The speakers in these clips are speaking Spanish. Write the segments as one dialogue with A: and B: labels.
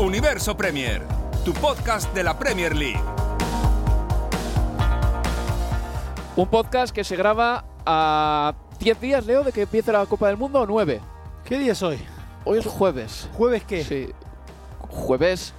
A: Universo Premier, tu podcast de la Premier League.
B: Un podcast que se graba a 10 días, Leo, de que empiece la Copa del Mundo o 9.
C: ¿Qué día es hoy?
B: Hoy es jueves.
C: ¿Jueves qué?
B: Sí. Jueves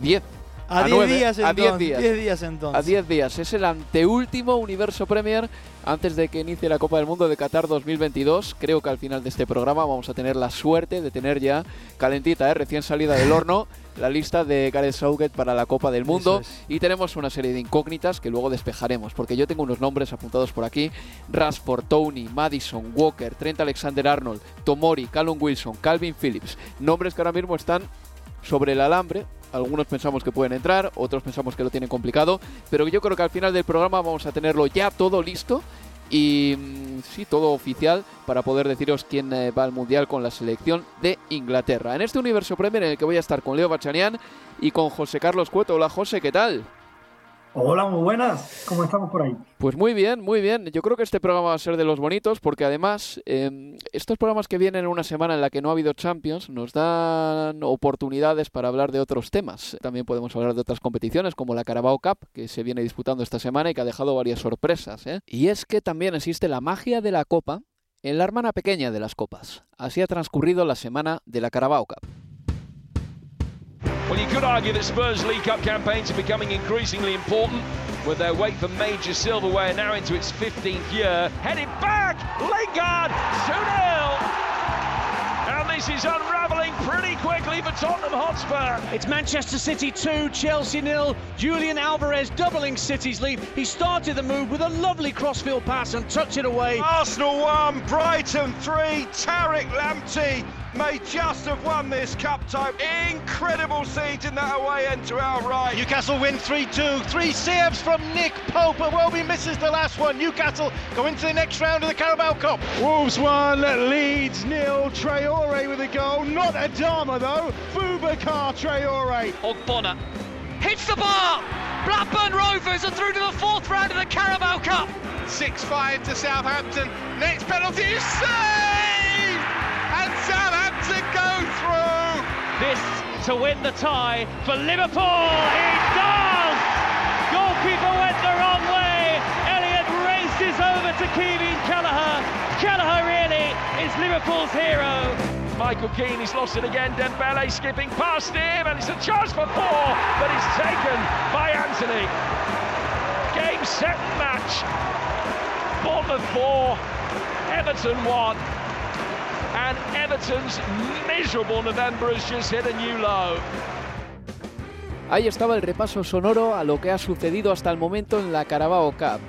B: 10.
C: A 10
B: nueve,
C: días
B: a. 10 días.
C: 10 días entonces.
B: A 10 días. Es el anteúltimo Universo Premier antes de que inicie la Copa del Mundo de Qatar 2022. Creo que al final de este programa vamos a tener la suerte de tener ya calentita, ¿eh? recién salida del horno, la lista de Gareth Southgate para la Copa del Mundo.
C: Es.
B: Y tenemos una serie de incógnitas que luego despejaremos, porque yo tengo unos nombres apuntados por aquí. Rashford, Tony, Madison, Walker, Trent Alexander-Arnold, Tomori, Callum Wilson, Calvin Phillips. Nombres que ahora mismo están sobre el alambre. Algunos pensamos que pueden entrar, otros pensamos que lo tienen complicado, pero yo creo que al final del programa vamos a tenerlo ya todo listo y mm, sí, todo oficial para poder deciros quién eh, va al Mundial con la selección de Inglaterra. En este universo Premier en el que voy a estar con Leo Bachanian y con José Carlos Cueto. Hola José, ¿qué tal?
D: Hola, muy buenas. ¿Cómo estamos por ahí?
B: Pues muy bien, muy bien. Yo creo que este programa va a ser de los bonitos porque además eh, estos programas que vienen en una semana en la que no ha habido Champions nos dan oportunidades para hablar de otros temas. También podemos hablar de otras competiciones como la Carabao Cup que se viene disputando esta semana y que ha dejado varias sorpresas. ¿eh? Y es que también existe la magia de la Copa en la hermana pequeña de las copas. Así ha transcurrido la semana de la Carabao Cup.
E: Well, you could argue that Spurs League Cup campaigns are becoming increasingly important with their wait for major silverware now into its 15th year. Headed back, Lingard, 2-0. And this is unravelling pretty quickly for Tottenham Hotspur.
F: It's Manchester City 2, Chelsea nil. Julian Alvarez doubling City's lead. He started the move with a lovely crossfield pass and touched it away.
G: Arsenal 1, Brighton 3, Tarek Lamptey may just have won this cup tie. Incredible siege in that away end to our right.
F: Newcastle win 3-2. Three saves from Nick Pope. And Welby misses the last one. Newcastle go into the next round of the Carabao Cup.
G: Wolves 1, Leeds nil. Traore with a goal. Not Adama though. Boubacar Traore.
H: Ogbonna hits the bar. Blackburn Rovers are through to the fourth round of the Carabao Cup.
G: 6-5 to Southampton. Next penalty is saved!
H: To win the tie for Liverpool. He does! Goalkeeper went the wrong way. Elliott races over to Kevin Kelleher. Kelleher really is Liverpool's hero.
E: Michael Keane, he's lost it again. Dembele skipping past him, and it's a chance for four, but it's taken by Anthony. Game, set, match. Bournemouth 4, Everton 1. And Everton's miserable November has just hit a new low.
B: Ahí estaba el repaso sonoro a lo que ha sucedido hasta el momento en la Carabao Cup.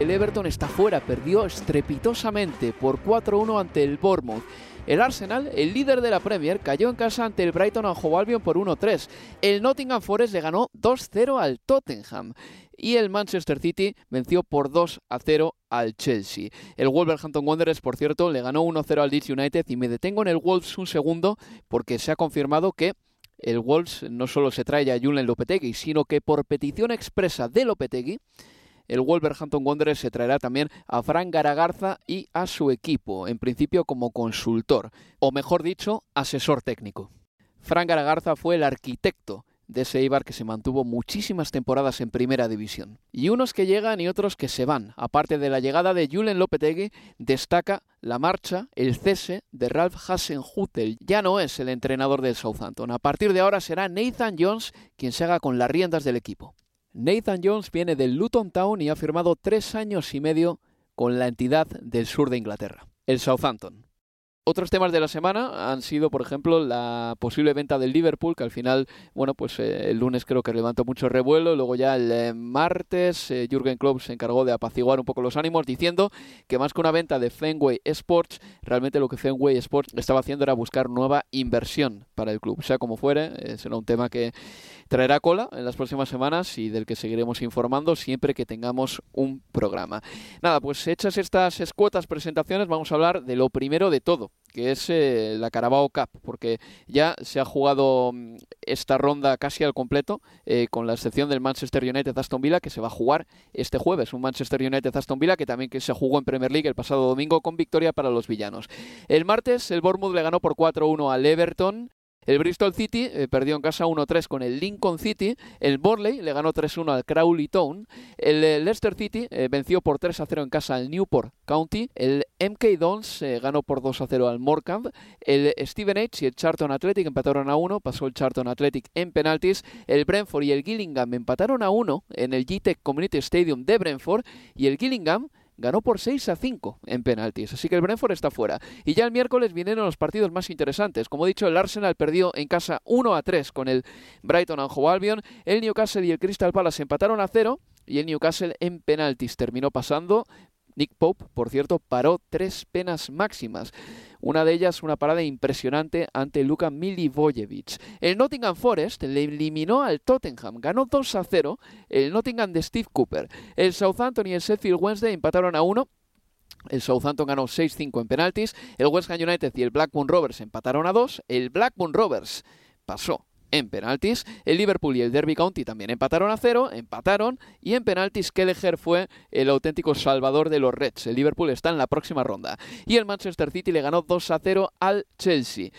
B: El Everton está fuera, perdió estrepitosamente por 4-1 ante el Bournemouth. El Arsenal, el líder de la Premier, cayó en casa ante el Brighton and Hove por 1-3. El Nottingham Forest le ganó 2-0 al Tottenham. Y el Manchester City venció por 2-0 al Chelsea. El Wolverhampton Wanderers, por cierto, le ganó 1-0 al Leeds United. Y me detengo en el Wolves un segundo porque se ha confirmado que el Wolves no solo se trae a Julen Lopetegui, sino que por petición expresa de Lopetegui, el Wolverhampton Wanderers se traerá también a Fran Garagarza y a su equipo, en principio como consultor, o mejor dicho, asesor técnico. Fran Garagarza fue el arquitecto de Eibar que se mantuvo muchísimas temporadas en primera división. Y unos que llegan y otros que se van. Aparte de la llegada de Julen Lopetegui, destaca la marcha, el cese de Ralph Hasenhutel. Ya no es el entrenador del Southampton. A partir de ahora será Nathan Jones quien se haga con las riendas del equipo. Nathan Jones viene del Luton Town y ha firmado tres años y medio con la entidad del sur de Inglaterra, el Southampton. Otros temas de la semana han sido, por ejemplo, la posible venta del Liverpool, que al final, bueno, pues eh, el lunes creo que levantó mucho revuelo. Luego ya el eh, martes, eh, Jürgen Klopp se encargó de apaciguar un poco los ánimos, diciendo que más que una venta de Fenway Sports, realmente lo que Fenway Sports estaba haciendo era buscar nueva inversión para el club. Sea como fuere, será un tema que traerá cola en las próximas semanas y del que seguiremos informando siempre que tengamos un programa. Nada, pues hechas estas escuetas presentaciones, vamos a hablar de lo primero de todo, que es eh, la Carabao Cup, porque ya se ha jugado mm, esta ronda casi al completo, eh, con la excepción del Manchester United Aston Villa, que se va a jugar este jueves, un Manchester United Aston Villa que también que se jugó en Premier League el pasado domingo con victoria para los villanos. El martes el Bournemouth le ganó por 4-1 al Everton, el Bristol City eh, perdió en casa 1-3 con el Lincoln City. El Borley le ganó 3-1 al Crowley Town. El eh, Leicester City eh, venció por 3-0 en casa al Newport County. El MK Dons ganó por 2-0 al Morecambe. El Steven H y el Charlton Athletic empataron a 1. Pasó el Charlton Athletic en penaltis. El Brentford y el Gillingham empataron a 1 en el GTEC Community Stadium de Brentford. Y el Gillingham ganó por 6 a 5 en penaltis, así que el Brentford está fuera. Y ya el miércoles vinieron los partidos más interesantes. Como he dicho, el Arsenal perdió en casa 1 a 3 con el Brighton and Hove Albion, el Newcastle y el Crystal Palace empataron a 0 y el Newcastle en penaltis terminó pasando. Nick Pope, por cierto, paró tres penas máximas. Una de ellas una parada impresionante ante Luka Milivojevic. El Nottingham Forest le eliminó al Tottenham, ganó 2 a 0 el Nottingham de Steve Cooper. El Southampton y el Sheffield Wednesday empataron a 1 el Southampton ganó 6-5 en penaltis. El West Ham United y el Blackburn Rovers empataron a 2. El Blackburn Rovers pasó en penaltis. El Liverpool y el Derby County también empataron a cero, empataron y en penaltis Kelleher fue el auténtico salvador de los Reds. El Liverpool está en la próxima ronda. Y el Manchester City le ganó 2 a 0 al Chelsea.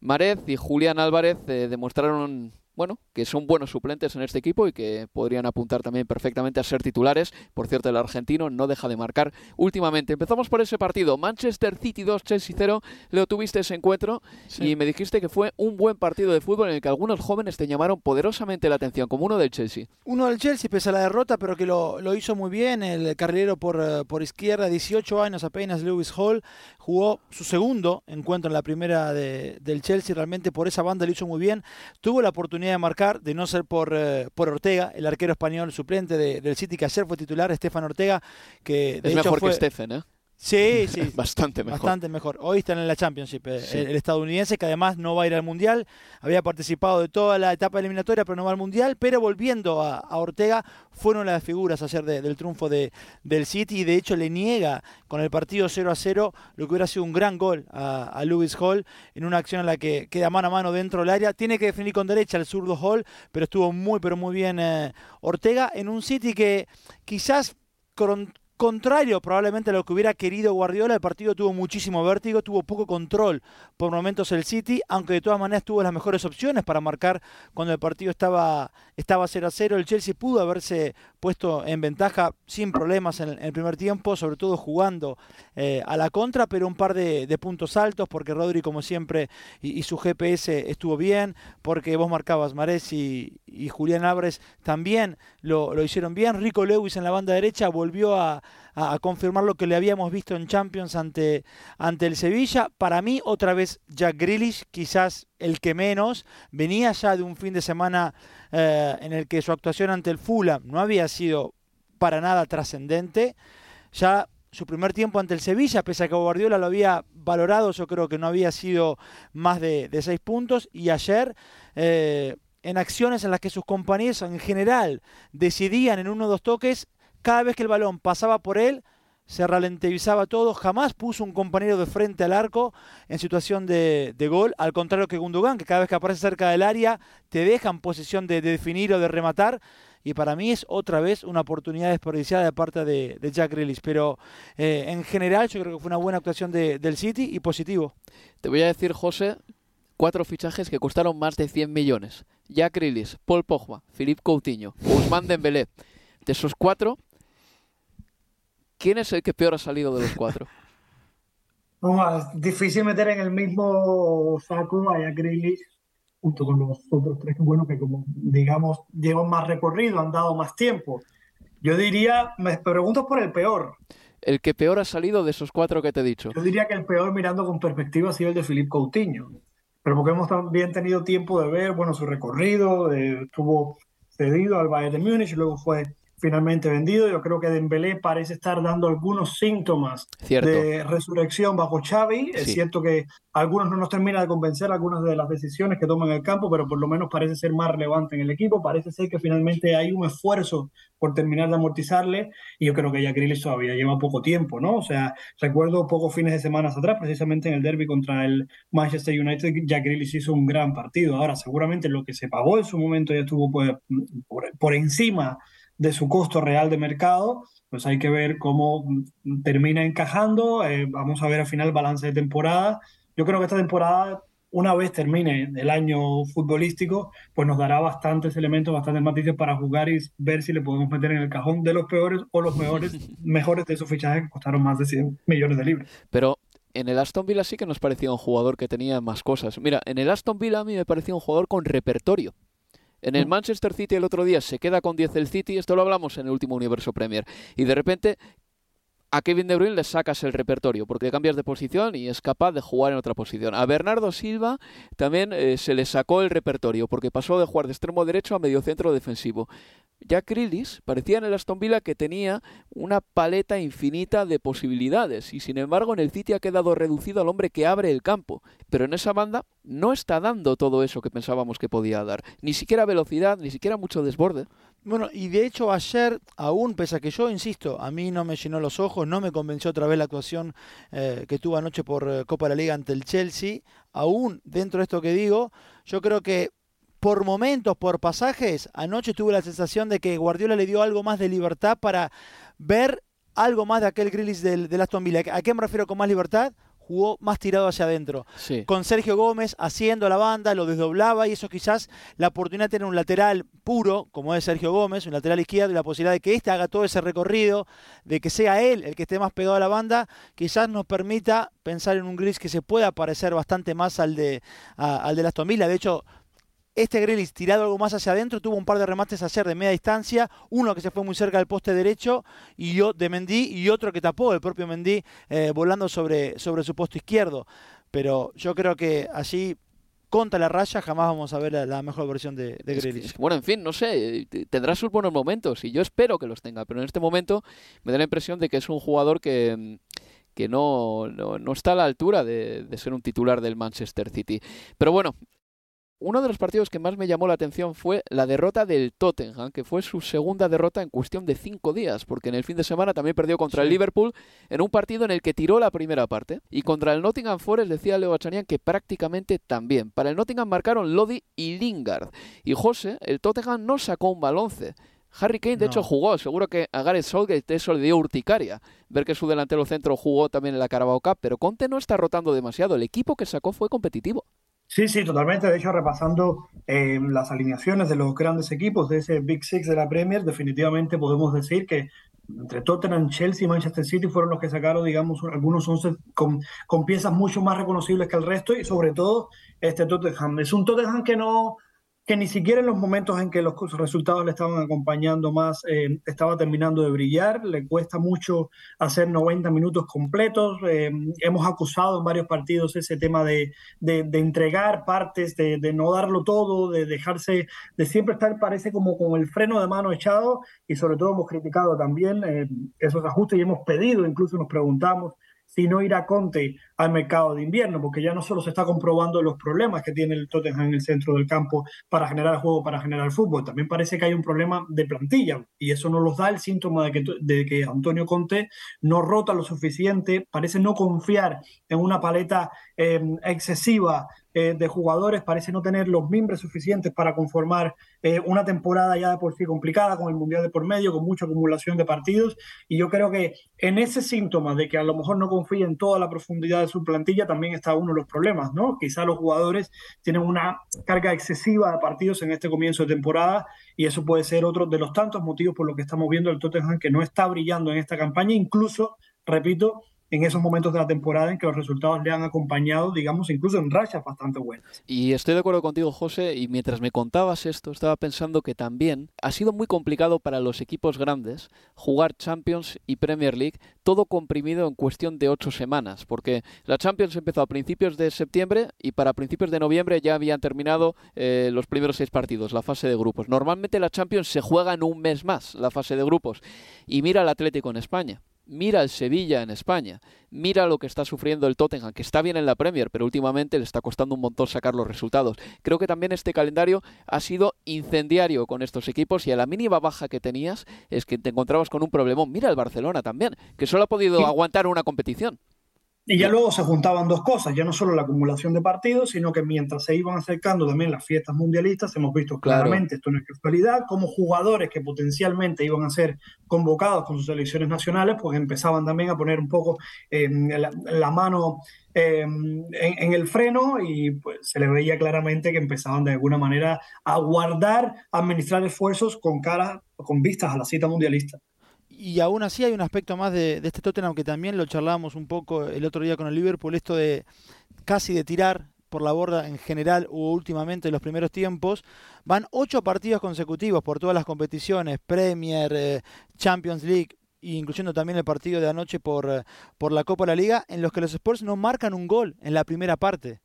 B: Marez y Julián Álvarez eh, demostraron bueno, que son buenos suplentes en este equipo y que podrían apuntar también perfectamente a ser titulares. Por cierto, el argentino no deja de marcar últimamente. Empezamos por ese partido. Manchester City 2, Chelsea 0. Leo, tuviste ese encuentro y me dijiste que fue un buen partido de fútbol en el que algunos jóvenes te llamaron poderosamente la atención, como uno del Chelsea.
C: Uno del Chelsea, pese a la derrota, pero que lo, hizo muy bien. El carrilero por, eh, por izquierda, 18 años apenas, Lewis Hall, jugó su segundo encuentro en la primera del Chelsea. Realmente por esa banda lo hizo muy bien. Tuvo la oportunidad de marcar, de no ser por, eh, por Ortega, el arquero español suplente del City, que ayer fue titular, Estefan Ortega, que
B: de es mejor que Stephen, ¿eh?
C: Sí, sí.
B: Bastante mejor.
C: Bastante mejor. Hoy están en la Championship. Eh, el, estadounidense, que además no va a ir al Mundial, había participado de toda la etapa eliminatoria, pero no va al Mundial. Pero volviendo a, Ortega, fueron las figuras ayer del triunfo de, del City. Y de hecho le niega con el partido 0 a 0 lo que hubiera sido un gran gol a, Lewis Hall en una acción en la que queda mano a mano dentro del área. Tiene que definir con derecha el zurdo Hall, pero estuvo muy, pero muy bien eh, Ortega en un City que quizás contrario probablemente a lo que hubiera querido Guardiola, el partido tuvo muchísimo vértigo, tuvo poco control por momentos el City, aunque de todas maneras tuvo las mejores opciones para marcar cuando el partido estaba, estaba 0 a 0. El Chelsea pudo haberse puesto en ventaja sin problemas en el, primer tiempo, sobre todo jugando eh, a la contra, pero un par de, puntos altos, porque Rodri, como siempre, y, su GPS estuvo bien, porque vos marcabas Mares y, Julián Álvarez también lo, lo hicieron bien. Rico Lewis en la banda derecha volvió a a, confirmar lo que le habíamos visto en Champions ante, ante el Sevilla. Para mí, otra vez Jack Grealish, quizás el que menos, venía ya de un fin de semana eh, en el que su actuación ante el Fulham no había sido para nada trascendente. Ya su primer tiempo ante el Sevilla, pese a que Guardiola lo había valorado, yo creo que no había sido más de, seis puntos. Y ayer, eh, en acciones en las que sus compañeros en general decidían en uno o dos toques, cada vez que el balón pasaba por él, se ralentizaba todo, jamás puso un compañero de frente al arco en situación de, gol, al contrario que Gundogan, que cada vez que aparece cerca del área te deja en posición de, definir o de rematar, y para mí es otra vez una oportunidad desperdiciada de parte de, Jack Grealish, pero eh, en general yo creo que fue una buena actuación del City y positivo.
B: Te voy a decir, José, cuatro fichajes que costaron más de 100 millones. Jack Grealish, Paul Pogba, Philippe Coutinho, Ousmane Dembélé. De esos cuatro, ¿quién es el que peor ha salido de los cuatro?
D: es difícil meter en el mismo saco a Jack Grealish junto con los otros tres, bueno, que como digamos llevan más recorrido, han dado más tiempo. Yo diría, me pregunto por el peor.
B: El que peor ha salido de esos cuatro que te he dicho.
D: Yo diría que el peor mirando con perspectiva ha sido el de Philippe Coutinho. Pero porque hemos también tenido tiempo de ver, bueno, su recorrido, estuvo cedido al Bayern de Múnich, luego fue finalmente vendido. Yo creo que Dembélé parece estar dando algunos síntomas de resurrección bajo Xavi. Es cierto que algunos no nos termina de convencer algunas de las decisiones que toma en el campo, pero por lo menos parece ser más relevante en el equipo. Parece ser que finalmente hay un esfuerzo por terminar de amortizarle y yo creo que ya Grealish todavía lleva poco tiempo, ¿no? O sea, recuerdo pocos fines de semana atrás, precisamente en el derby contra el Manchester United, ya Grealish hizo un gran partido. Ahora, seguramente lo que se pagó en su momento ya estuvo pues, por, por encima de su costo real de mercado, pues hay que ver cómo termina encajando. Eh, vamos a ver al final el balance de temporada. Yo creo que esta temporada, una vez termine el año futbolístico, pues nos dará bastantes elementos, bastantes matices para jugar y ver si le podemos meter en el cajón de los peores o los mejores, mejores de esos fichajes que costaron más de 100 millones de libras.
B: Pero en el Aston Villa sí que nos parecía un jugador que tenía más cosas. Mira, en el Aston Villa a mí me parecía un jugador con repertorio. En el. Manchester City el otro día se queda con 10 el City, esto lo hablamos en el último Universo Premier, y de repente a Kevin De Bruyne le sacas el repertorio porque cambias de posición y es capaz de jugar en otra posición. A Bernardo Silva también eh, se le sacó el repertorio porque pasó de jugar de extremo derecho a medio centro defensivo. Jack Grealish parecía en el Aston Villa que tenía una paleta infinita de posibilidades y sin embargo en el City ha quedado reducido al hombre que abre el campo. Pero en esa banda no está dando todo eso que pensábamos que podía dar. Ni siquiera velocidad, ni siquiera mucho desborde.
C: Bueno, y de hecho ayer, aún pese a que yo insisto, a mí no me llenó los ojos, no me convenció otra vez la actuación eh, que tuvo anoche por eh, Copa de la Liga ante el Chelsea, aún dentro de esto que digo, yo creo que por momentos, por pasajes, anoche tuve la sensación de que Guardiola le dio algo más de libertad para ver algo más de aquel Grillis del, del Aston Villa. ¿A qué me refiero con más libertad? jugó más tirado hacia adentro. Con Sergio Gómez haciendo la banda, lo desdoblaba y eso quizás la oportunidad de tener un lateral puro, como es Sergio Gómez, un lateral izquierdo y la posibilidad de que éste haga todo ese recorrido, de que sea él el que esté más pegado a la banda, quizás nos permita pensar en un gris que se pueda parecer bastante más al de, al de Aston Villa. De hecho, este Grealish tirado algo más hacia adentro, tuvo un par de remates a hacer de media distancia, uno que se fue muy cerca del poste derecho y yo de Mendy y otro que tapó el propio Mendy eh, volando sobre, sobre su posto izquierdo. Pero yo creo que allí contra la raya jamás vamos a ver la, mejor versión de, de
B: bueno, en fin, no sé, tendrá sus buenos momentos y yo espero que los tenga, pero en este momento me da la impresión de que es un jugador que que no, no, está a la altura de, de, ser un titular del Manchester City. Pero bueno, uno de los partidos que más me llamó la atención fue la derrota del Tottenham, que fue su segunda derrota en cuestión de cinco días, porque en el fin de semana también perdió contra el Liverpool en un partido en el que tiró la primera parte. Y contra el Nottingham Forest decía Leo Bachanian que prácticamente también. Para el Nottingham marcaron Lodi y Lingard. Y José, el Tottenham no sacó un balonce. Harry Kane, de hecho, jugó. Seguro que a Gareth Southgate eso le dio urticaria. Ver que su delantero centro jugó también en la Carabao Cup. Pero Conte no está rotando demasiado. El equipo que sacó fue competitivo.
D: Sí, sí, totalmente. De hecho, repasando eh, las alineaciones de los grandes equipos de ese Big Six de la Premier, definitivamente podemos decir que entre Tottenham, Chelsea y Manchester City fueron los que sacaron, digamos, algunos once con, con piezas mucho más reconocibles que el resto y sobre todo este Tottenham. Es un Tottenham que no, que ni siquiera en los momentos en que los resultados le estaban acompañando más, eh, estaba terminando de brillar, le cuesta mucho hacer 90 minutos completos, eh, hemos acusado en varios partidos ese tema de, de, entregar partes, de, no darlo todo, de dejarse, de siempre estar, parece como con el freno de mano echado y sobre todo hemos criticado también eh, esos ajustes y hemos pedido, incluso nos preguntamos si no irá Conte al mercado de invierno, porque ya no solo se está comprobando los problemas que tiene el Tottenham en el centro del campo para generar juego, para generar fútbol, también parece que hay un problema de plantilla y eso nos da el síntoma de que, de que Antonio Conte no rota lo suficiente, parece no confiar en una paleta em, excesiva eh, de jugadores, parece no tener los miembros suficientes para conformar eh, una temporada ya de por sí complicada, con el Mundial de por medio, con mucha acumulación de partidos. Y yo creo que en ese síntoma de que a lo mejor no confía en toda la profundidad de su plantilla, también está uno de los problemas, ¿no? Quizá los jugadores tienen una carga excesiva de partidos en este comienzo de temporada y eso puede ser otro de los tantos motivos por los que estamos viendo el Tottenham que no está brillando en esta campaña, incluso, repito, en esos momentos de la temporada en que los resultados le han acompañado, digamos, incluso en rachas bastante buenas.
B: Y estoy de acuerdo contigo, José, y mientras me contabas esto, estaba pensando que también ha sido muy complicado para los equipos grandes jugar Champions y Premier League, todo comprimido en cuestión de ocho semanas, porque la Champions empezó a principios de septiembre y para principios de noviembre ya habían terminado eh, los primeros seis partidos, la fase de grupos. Normalmente la Champions se juega en un mes más, la fase de grupos, y mira al Atlético en España mira el Sevilla en España, mira lo que está sufriendo el Tottenham, que está bien en la Premier, pero últimamente le está costando un montón sacar los resultados. Creo que también este calendario ha sido incendiario con estos equipos y a la mínima baja que tenías es que te encontrabas con un problemón. Mira el Barcelona también, que solo ha podido aguantar una competición.
D: Y ya luego se juntaban dos cosas, ya no solo la acumulación de partidos, sino que mientras se iban acercando también las fiestas mundialistas, hemos visto claramente, esto no es casualidad, como jugadores que potencialmente iban a ser convocados con sus selecciones nacionales, pues empezaban también a poner un poco em, la, mano em, en, el freno y pues, se les veía claramente que empezaban de alguna manera a guardar, a administrar esfuerzos con cara, con vistas a la cita mundialista
C: y aún así hay un aspecto más de, este Tottenham que también lo charlábamos un poco el otro día con el Liverpool, esto de casi de tirar por la borda en general o últimamente en los primeros tiempos. Van ocho partidos consecutivos por todas las competiciones, Premier, eh, Champions League, incluyendo también el partido de anoche por, eh, por la Copa de la Liga, en los que los Spurs no marcan un gol en la primera parte.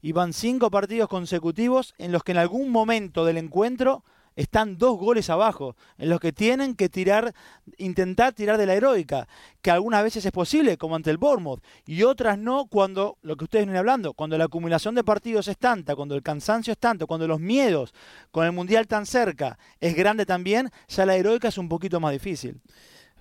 C: Y van cinco partidos consecutivos en los que en algún momento del encuentro están dos goles abajo, en los que tienen que tirar, intentar tirar de la heroica, que algunas veces es posible, como ante el Bournemouth, y otras no cuando, lo que ustedes vienen hablando, cuando la acumulación de partidos es tanta, cuando el cansancio es tanto, cuando los miedos con el Mundial tan cerca es grande también, ya la heroica es un poquito más difícil.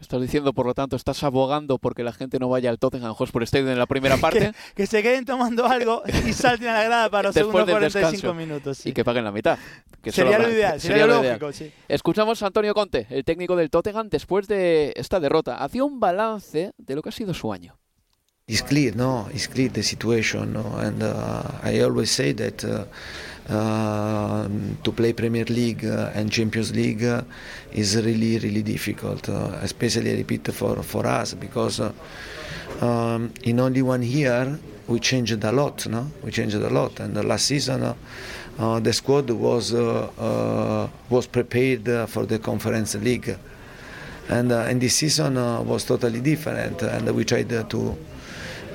B: Estás diciendo, por lo tanto, estás abogando porque la gente no vaya al Tottenham Hotspur Stadium en la primera parte.
C: que, se queden tomando algo y salten a la grada para los segundos 45 minutos.
B: Y que paguen la mitad.
C: sería lo ideal, sería, lo lógico.
B: Escuchamos a Antonio Conte, el técnico del Tottenham, después de esta derrota. Hacía un balance de lo que ha sido su año.
I: It's clear, no, it's clear the situation, no? and uh, I always say that uh, uh, to play Premier League uh, and Champions League uh, is really, really difficult, uh, especially I repeat for for us because um, in only one year we changed a lot, no? We changed a lot, and last season the squad was was prepared for the Conference League, and and this season was totally different, and we tried to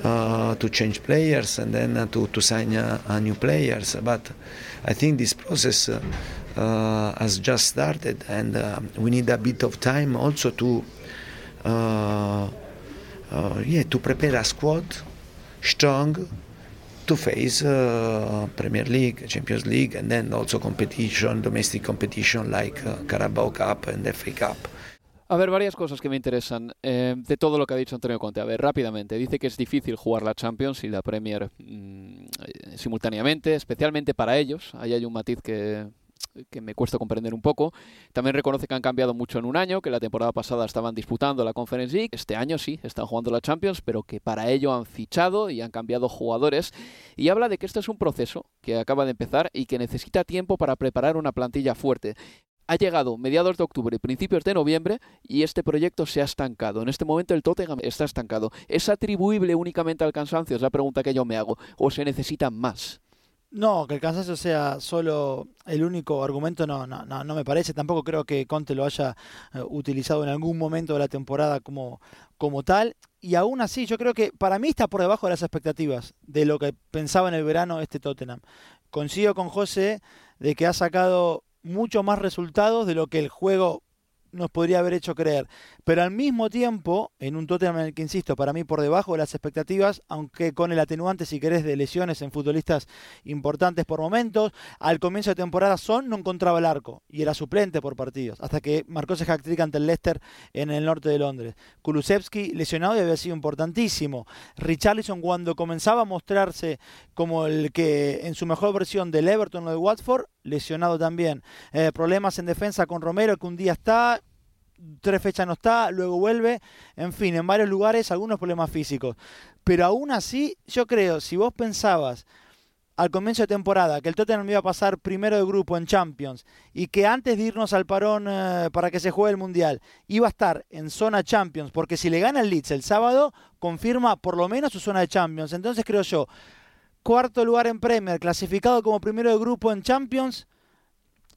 I: uh, to change players and then uh, to, to sign uh, new players. But I think this process uh, uh, has just started, and uh, we need a bit of time also to yeah to prepare a squad strong to face Premier League, Champions League, and then also competition, domestic competition like Carabao Cup and FA Cup.
B: A ver, varias cosas que me interesan eh, de todo lo que ha dicho Antonio Conte. A ver, rápidamente. Dice que es difícil jugar la Champions y la Premier mm, eh, simultáneamente, especialmente para ellos. Ahí hay un matiz que, que me cuesta comprender un poco. También reconoce que han cambiado mucho en un año, que la temporada pasada estaban disputando la Conference League, este año sí, están jugando la Champions, pero que para ello han fichado y han cambiado jugadores. Y habla de que este es un proceso que acaba de empezar y que necesita tiempo para preparar una plantilla fuerte ha llegado mediados de octubre principios de noviembre y este proyecto se ha estancado. En este momento el Tottenham está estancado. ¿Es atribuible únicamente al cansancio? Es la pregunta que yo me hago. ¿O se necesita más?
C: No, que el cansancio sea solo el único argumento no, no, no, me parece. Tampoco creo que Conte lo haya eh, utilizado en algún momento de la temporada como, como tal. Y aún así, yo creo que para mí está por debajo de las expectativas de lo que pensaba en el verano este Tottenham. Coincido con José de que ha sacado mucho más resultados de lo que el juego nos podría haber hecho creer. Pero al mismo tiempo, en un Tottenham en el que, insisto, para mí por debajo de las expectativas, aunque con el atenuante, si querés, de lesiones en futbolistas importantes por momentos, al comienzo de temporada Son no encontraba el arco y era suplente por partidos, hasta que marcó ese trick ante el Leicester en el norte de Londres. Kulusevski lesionado y había sido importantísimo. Richarlison cuando comenzaba a mostrarse como el que en su mejor versión del Everton o de Watford, lesionado también. Eh, problemas en defensa con Romero, que un día está, tres fechas no está, luego vuelve. En fin, en varios lugares algunos problemas físicos. Pero aún así, yo creo, si vos pensabas al comienzo de temporada que el Tottenham iba a pasar primero de grupo en Champions y que antes de irnos al parón eh, para que se juegue el Mundial iba a estar en zona Champions, porque si le gana el Leeds el sábado, confirma por lo menos su zona de Champions. Entonces creo yo, cuarto lugar en Premier, clasificado como primero de grupo en Champions,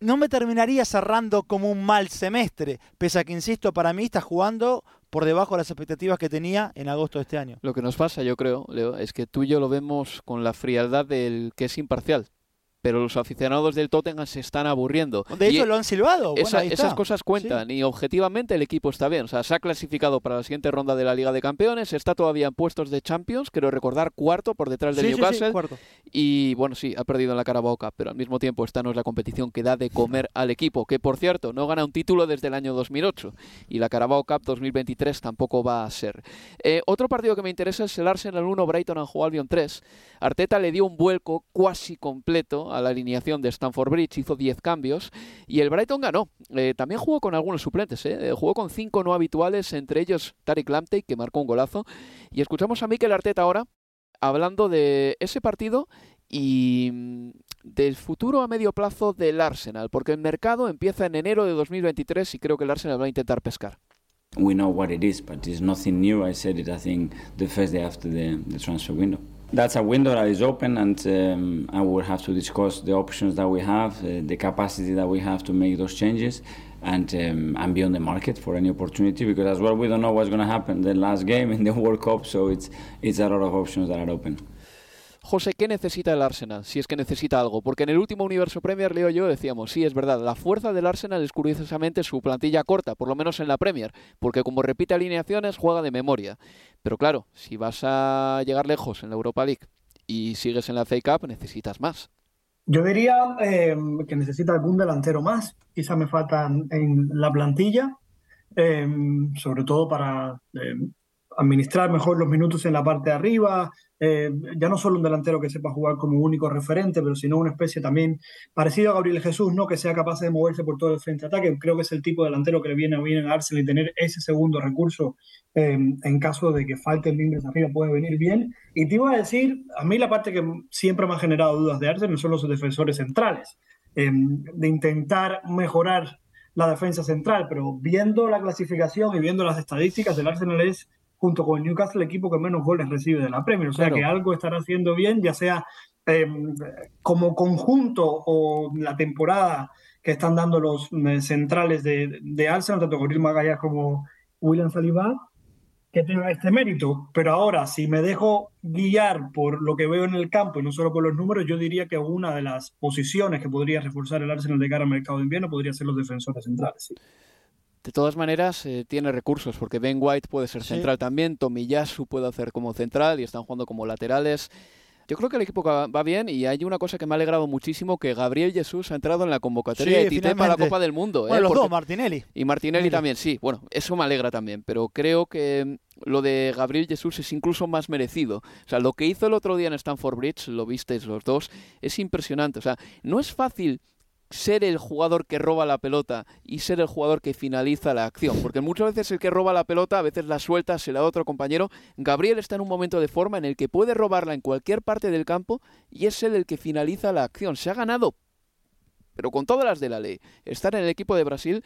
C: no me terminaría cerrando como un mal semestre, pese a que, insisto, para mí está jugando por debajo de las expectativas que tenía en agosto de este año.
B: Lo que nos pasa, yo creo, Leo, es que tú y yo lo vemos con la frialdad del que es imparcial pero los aficionados del Tottenham se están aburriendo.
C: De hecho, lo han silbado.
B: esas cosas cuentan y objetivamente el equipo está bien. O sea, se ha clasificado para la siguiente ronda de la Liga de Campeones, está todavía en puestos de Champions, quiero recordar cuarto por detrás del Newcastle. y bueno, sí, ha perdido en la Carabao Cup, pero al mismo tiempo esta no es la competición que da de comer al equipo, que por cierto no gana un título desde el año 2008 y la Carabao Cup 2023 tampoco va a ser. Eh, otro partido que me interesa es el Arsenal 1, Brighton and Albion 3. Arteta le dio un vuelco cuasi completo a la alineación de Stanford Bridge, hizo 10 cambios y el Brighton ganó. Eh, también jugó con algunos suplentes, ¿eh? jugó con cinco no habituales, entre ellos Tariq Lamptey, que marcó un golazo. Y escuchamos a Mikel Arteta ahora hablando de ese partido y mm, del futuro a medio plazo del Arsenal, porque el mercado empieza en enero de 2023 y creo que el Arsenal va a intentar pescar.
J: We know what it is, but it's nothing new. I said it, I think, the first day after the transfer window. That's a window that is open, and um, I will have to discuss the options that we have, uh, the capacity that we have to make those changes, and um, and be on the market for any opportunity. Because as well, we don't know what's going to happen the last game in the World Cup, so it's it's a lot of options that are open.
B: José, ¿qué necesita el Arsenal? Si es que necesita algo. Porque en el último Universo Premier, Leo yo, decíamos, sí, es verdad, la fuerza del Arsenal es curiosamente su plantilla corta, por lo menos en la Premier, porque como repite alineaciones, juega de memoria. Pero claro, si vas a llegar lejos en la Europa League y sigues en la FA Cup, necesitas más.
D: Yo diría eh, que necesita algún delantero más. Quizá me faltan en la plantilla, eh, sobre todo para eh, administrar mejor los minutos en la parte de arriba, eh, ya no solo un delantero que sepa jugar como único referente, pero sino una especie también parecido a Gabriel Jesús, ¿no? que sea capaz de moverse por todo el frente de ataque. Creo que es el tipo de delantero que le viene bien a Arsenal y tener ese segundo recurso eh, en caso de que falten líneas arriba puede venir bien. Y te iba a decir, a mí la parte que siempre me ha generado dudas de Arsenal son los defensores centrales, eh, de intentar mejorar la defensa central, pero viendo la clasificación y viendo las estadísticas, el Arsenal es junto con Newcastle, el equipo que menos goles recibe de la Premier. O sea que algo estará haciendo bien, ya sea em, como conjunto o la temporada que están dando los eh, centrales de, de Arsenal, tanto Goril Magallas como William Saliba, que tenga este mérito. Pero ahora, si me dejo guiar por lo que veo en el campo y no solo por los números, yo diría que una de las posiciones que podría reforzar el Arsenal de cara al mercado de invierno podría ser los defensores centrales.
B: De todas maneras, eh, tiene recursos, porque Ben White puede ser central también, Tomiyasu puede hacer como central y están jugando como laterales. Yo creo que el equipo va bien y hay una cosa que me ha alegrado muchísimo, que Gabriel Jesús ha entrado en la convocatoria de Tite para la Copa del Mundo.
C: Bueno, ¿eh? los dos, Martinelli.
B: Y Martinelli también, sí. Bueno, eso me alegra también, pero creo que lo de Gabriel Jesús es incluso más merecido. O sea, lo que hizo el otro día en Stanford Bridge, lo visteis los dos, es impresionante. O sea, no es fácil ser el jugador que roba la pelota y ser el jugador que finaliza la acción. Porque muchas veces el que roba la pelota, a veces la suelta, se la da otro compañero. Gabriel está en un momento de forma en el que puede robarla en cualquier parte del campo y es él el que finaliza la acción. Se ha ganado, pero con todas las de la ley, estar en el equipo de Brasil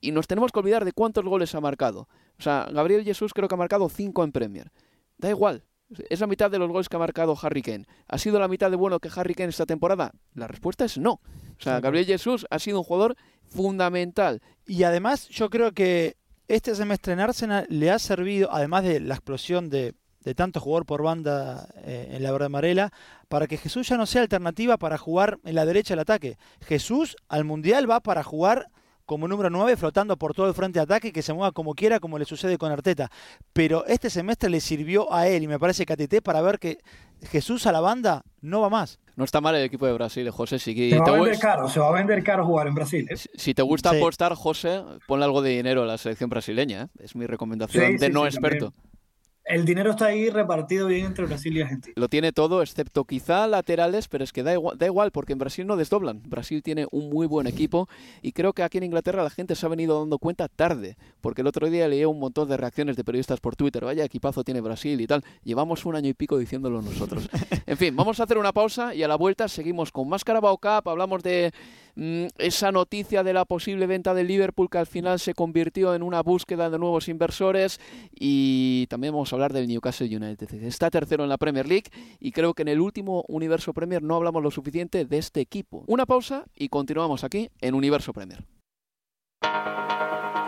B: y nos tenemos que olvidar de cuántos goles ha marcado. O sea, Gabriel Jesús creo que ha marcado cinco en Premier. Da igual, ¿Es la mitad de los goles que ha marcado Harry Kane? ¿Ha sido la mitad de bueno que Harry Kane esta temporada? La respuesta es no. O sea, Gabriel Jesús ha sido un jugador fundamental.
C: Y además, yo creo que este semestre en Arsenal le ha servido, además de la explosión de, tanto jugador por banda eh, en la verdad amarela, para que Jesús ya no sea alternativa para jugar en la derecha del ataque. Jesús al Mundial va para jugar como número 9 flotando por todo el frente de ataque que se mueva como quiera, como le sucede con Arteta. Pero este semestre le sirvió a él y me parece que a Tete para ver que Jesús a la banda no va más.
B: No está mal el equipo de Brasil, José. Si
D: se, va a vender caro, se va a vender caro jugar en Brasil. ¿eh?
B: Si, te gusta apostar, José, ponle algo de dinero a la selección brasileña. ¿eh? Es mi recomendación de no experto
D: el dinero está ahí repartido bien entre Brasil y Argentina.
B: Lo tiene todo, excepto quizá laterales, pero es que da igual, da igual, porque en Brasil no desdoblan. Brasil tiene un muy buen equipo y creo que aquí en Inglaterra la gente se ha venido dando cuenta tarde, porque el otro día leí un montón de reacciones de periodistas por Twitter, vaya equipazo tiene Brasil y tal. Llevamos un año y pico diciéndolo nosotros. En fin, vamos a hacer una pausa y a la vuelta seguimos con más Carabao Cup, hablamos de esa noticia de la posible venta del Liverpool que al final se convirtió en una búsqueda de nuevos inversores y también vamos a hablar del Newcastle United. Está tercero en la Premier League y creo que en el último Universo Premier no hablamos lo suficiente de este equipo. Una pausa y continuamos aquí en Universo Premier.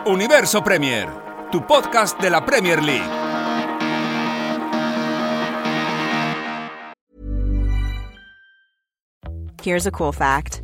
A: Universo Premier, tu podcast de la Premier League.
K: Here's a cool fact.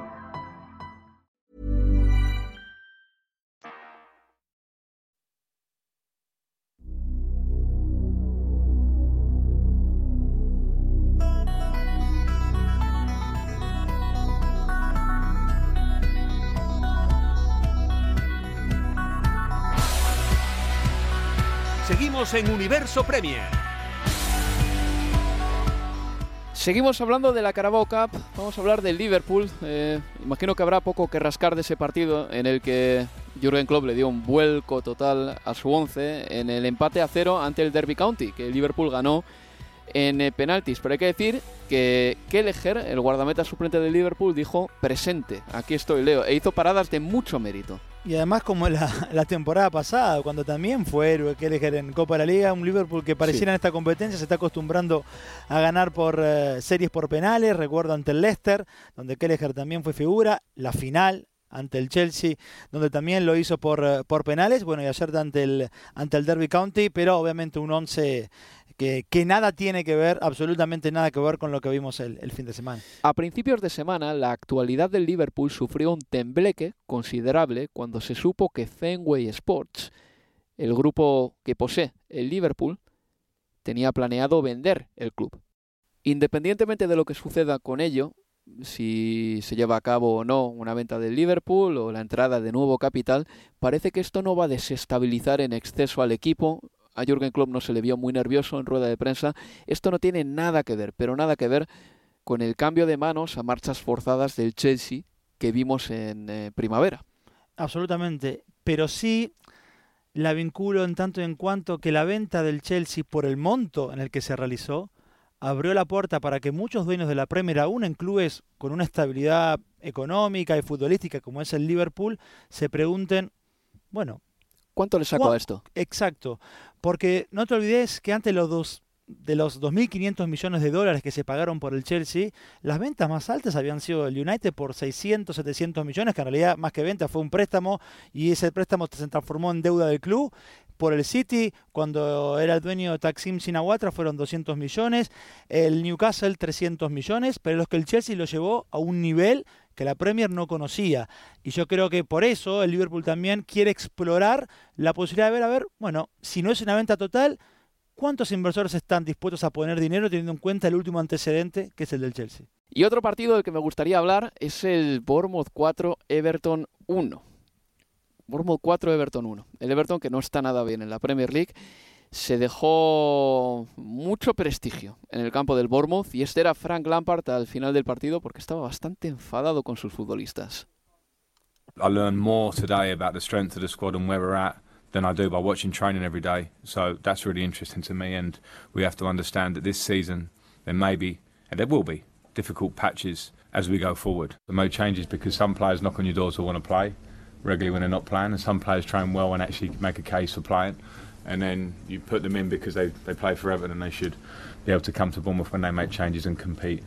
A: Seguimos en Universo Premier.
B: Seguimos hablando de la Carabao Cup, vamos a hablar del Liverpool. Eh, imagino que habrá poco que rascar de ese partido en el que Jurgen Klopp le dio un vuelco total a su once en el empate a cero ante el Derby County, que el Liverpool ganó en eh, penaltis. Pero hay que decir que Kelleher, el guardameta suplente del Liverpool, dijo presente, aquí estoy Leo, e hizo paradas de mucho mérito.
C: Y además como la, la, temporada pasada, cuando también fue héroe Kelleher en Copa de la Liga, un Liverpool que pareciera en esta competencia se está acostumbrando a ganar por eh, series por penales, recuerdo ante el Leicester, donde Kelleher también fue figura, la final ante el Chelsea, donde también lo hizo por, eh, por penales, bueno, y ayer ante el, ante el Derby County, pero obviamente un 11 que, nada tiene que ver, absolutamente nada que ver con lo que vimos el, fin de semana.
B: A principios de semana, la actualidad del Liverpool sufrió un tembleque considerable cuando se supo que Fenway Sports, el grupo que posee el Liverpool, tenía planeado vender el club. Independientemente de lo que suceda con ello, si se lleva a cabo o no una venta del Liverpool o la entrada de nuevo capital, parece que esto no va a desestabilizar en exceso al equipo a Jürgen Klopp no se le vio muy nervioso en rueda de prensa. Esto no tiene nada que ver, pero nada que ver con el cambio de manos a marchas forzadas del Chelsea que vimos en eh, primavera.
C: Absolutamente, pero sí la vinculo en tanto en cuanto que la venta del Chelsea por el monto en el que se realizó abrió la puerta para que muchos dueños de la Premier, aún en clubes con una estabilidad económica y futbolística como es el Liverpool, se pregunten, bueno,
B: ¿Cuánto le sacó a esto?
C: Exacto, porque no te olvides que antes los dos de los 2.500 millones de dólares que se pagaron por el Chelsea, las ventas más altas habían sido el United por 600, 700 millones, que en realidad más que venta fue un préstamo y ese préstamo se transformó en deuda del club. Por el City, cuando era el dueño de Taksim Shinawatra, fueron 200 millones. El Newcastle, 300 millones. Pero los que el Chelsea lo llevó a un nivel que la Premier no conocía. Y yo creo que por eso el Liverpool también quiere explorar la posibilidad de ver, a ver, bueno, si no es una venta total, ¿cuántos inversores están dispuestos a poner dinero teniendo en cuenta el último antecedente, que es el del Chelsea?
B: Y otro partido del que me gustaría hablar es el Bournemouth 4, Everton 1. Bournemouth 4, Everton 1. El Everton que no está nada bien en la Premier League se dejó mucho prestigio en el campo del Bournemouth y este era Frank Lampard al final del partido porque estaba bastante enfadado con sus futbolistas.
L: I learned more today about the strength of the squad and where we're at than I do by watching training every day. So that's really interesting to me and we have to understand that this season there may be and there will be difficult patches as we go forward. The mode changes because some players knock on your doors who want to play regularly when they're not playing and some players train well and actually make a case for playing. and then you put them in because they, they play for Everton and they should be able to come to Bournemouth when they make changes and compete.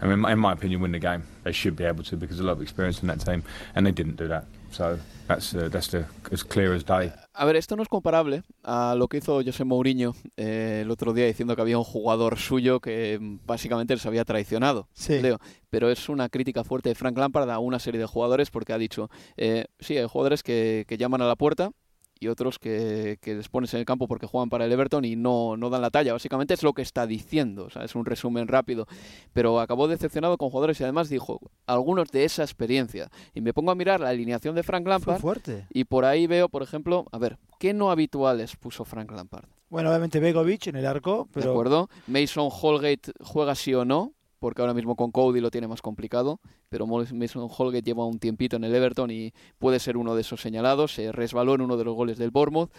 L: I mean, in my opinion, win the game. They should be able to because a lot of experience in that team, and they didn't do that. So that's uh, that's the, as clear as day.
B: A ver, esto no es comparable a lo que hizo José Mourinho eh, el otro día diciendo que había un jugador suyo que básicamente les había traicionado.
C: Sí.
B: Leo. Pero es una crítica fuerte de Frank Lampard a una serie de jugadores porque ha dicho, eh, sí, hay jugadores que, que llaman a la puerta y otros que, que, les pones en el campo porque juegan para el Everton y no, no dan la talla. Básicamente es lo que está diciendo, o sea, es un resumen rápido. Pero acabó decepcionado con jugadores y además dijo algunos de esa experiencia. Y me pongo a mirar la alineación de Frank Lampard.
C: fuerte.
B: Y por ahí veo, por ejemplo, a ver, ¿qué no habituales puso Frank Lampard?
C: Bueno, obviamente Begovic en el arco, pero...
B: De acuerdo. Mason Holgate juega sí o no, porque ahora mismo con Cody lo tiene más complicado, pero Mason Holgate lleva un tiempito en el Everton y puede ser uno de esos señalados, se resbaló en uno de los goles del Bournemouth.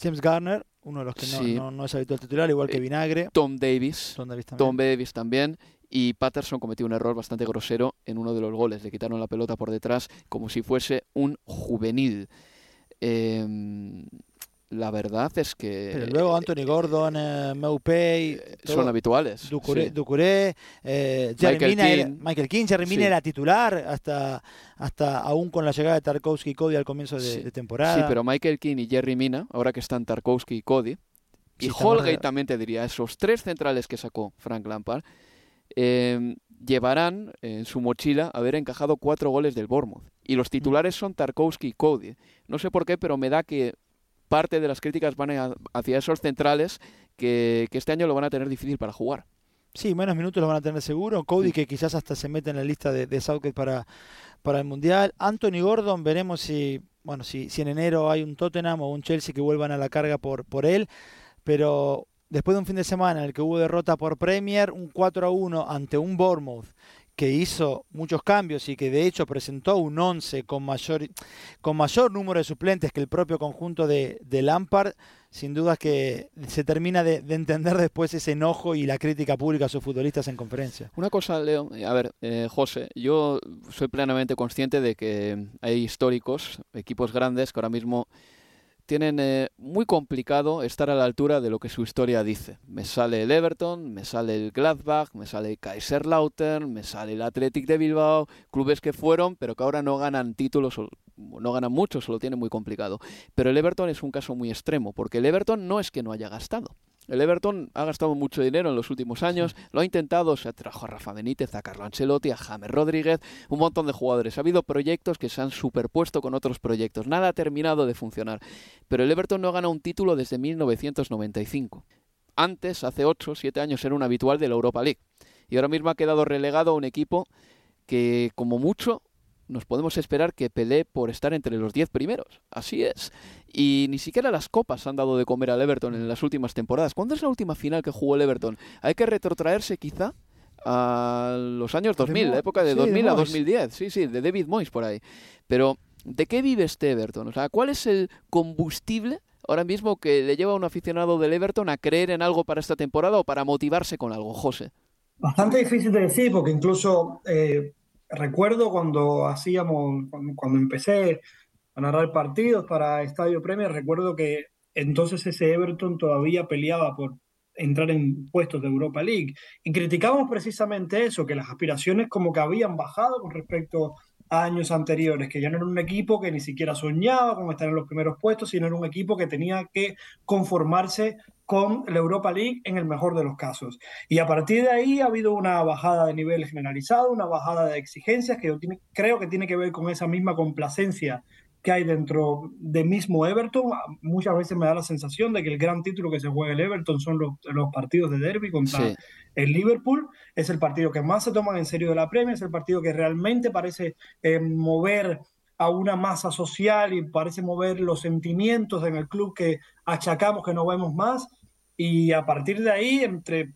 C: James Garner, uno de los que no, sí. no, no es habitual titular, igual que Vinagre.
B: Tom Davis,
C: Tom Davis también.
B: Tom Davis también. Y Patterson cometió un error bastante grosero en uno de los goles. Le quitaron la pelota por detrás como si fuese un juvenil. Eh, la verdad es que...
C: Pero luego Anthony Gordon, eh, Meupay...
B: Eh, son habituales.
C: Ducuré,
B: sí.
C: Ducuré eh,
B: Michael
C: era, Michael King, Jerry Mina
B: Sí.
C: era titular hasta, hasta aún con la llegada de Tarkovsky y Cody al comienzo de,
B: Sí.
C: de temporada.
B: Sí, pero Michael Keane y Jerry Mina, ahora que están Tarkowski y Cody, y Holgate también te diría, esos tres centrales que sacó Frank Lampard, eh, llevarán en su mochila haber encajado cuatro goles del Bournemouth. Y los titulares son Tarkowski y Cody. No sé por qué, pero me da que parte de las críticas van a- hacia esos centrales que, que este año lo van a tener difícil para jugar.
C: Sí, menos minutos los van a tener seguro. Cody, que quizás hasta se mete en la lista de, de Southgate para, para el Mundial. Anthony Gordon, veremos si, bueno, si, si en enero hay un Tottenham o un Chelsea que vuelvan a la carga por, por él. Pero después de un fin de semana en el que hubo derrota por Premier, un 4 a 1 ante un Bournemouth que hizo muchos cambios y que de hecho presentó un 11 con mayor, con mayor número de suplentes que el propio conjunto de, de Lampard, sin duda que se termina de, de entender después ese enojo y la crítica pública a sus futbolistas en conferencia.
B: Una cosa, Leo, a ver, eh, José, yo soy plenamente consciente de que hay históricos, equipos grandes que ahora mismo tienen eh, muy complicado estar a la altura de lo que su historia dice. Me sale el Everton, me sale el Gladbach, me sale el Kaiserslautern, me sale el Athletic de Bilbao, clubes que fueron, pero que ahora no ganan títulos, no ganan mucho, se lo tienen muy complicado. Pero el Everton es un caso muy extremo, porque el Everton no es que no haya gastado. El Everton ha gastado mucho dinero en los últimos años, lo ha intentado, se trajo a Rafa Benítez, a Carlo Ancelotti, a James Rodríguez, un montón de jugadores. Ha habido proyectos que se han superpuesto con otros proyectos. Nada ha terminado de funcionar. Pero el Everton no ha ganado un título desde 1995. Antes, hace 8 7 años, era un habitual de la Europa League. Y ahora mismo ha quedado relegado a un equipo que, como mucho, nos podemos esperar que pelee por estar entre los 10 primeros. Así es. Y ni siquiera las copas han dado de comer al Everton en las últimas temporadas. ¿Cuándo es la última final que jugó el Everton? Hay que retrotraerse quizá a los años 2000,
C: Mo-
B: la época de
C: sí, de
B: 2000 a
C: Moyes.
B: 2010. Sí, sí, de David Moyes por ahí. Pero, ¿de qué vive este Everton? O sea, ¿cuál es el combustible ahora mismo que le lleva a un aficionado del Everton a creer en algo para esta temporada o para motivarse con algo, José?
D: Bastante difícil de decir porque incluso eh, recuerdo cuando hacíamos, cuando, empecé a narrar partidos para Estadio Premier, recuerdo que entonces ese Everton todavía peleaba por entrar en puestos de Europa League. Y criticamos precisamente eso, que las aspiraciones como que habían bajado con respecto a años anteriores, que ya no era un equipo que ni siquiera soñaba con estar en los primeros puestos, sino era un equipo que tenía que conformarse con la Europa League en el mejor de los casos. Y a partir de ahí ha habido una bajada de nivel generalizado, una bajada de exigencias que yo creo que tiene que ver con esa misma complacencia que hay dentro de mismo Everton. Muchas veces me da la sensación de que el gran título que se juega el Everton son los, los partidos de derby contra el Liverpool. Es el partido que más se toman en serio de la Premier, es el partido que realmente parece eh, mover a una masa social y parece mover los sentimientos en el club que achacamos que no vemos más. Y a partir de ahí, entre